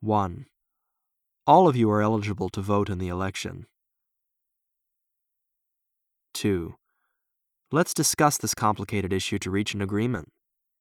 1. All of you are eligible to vote in the election. 2. Let's discuss this complicated issue to reach an agreement.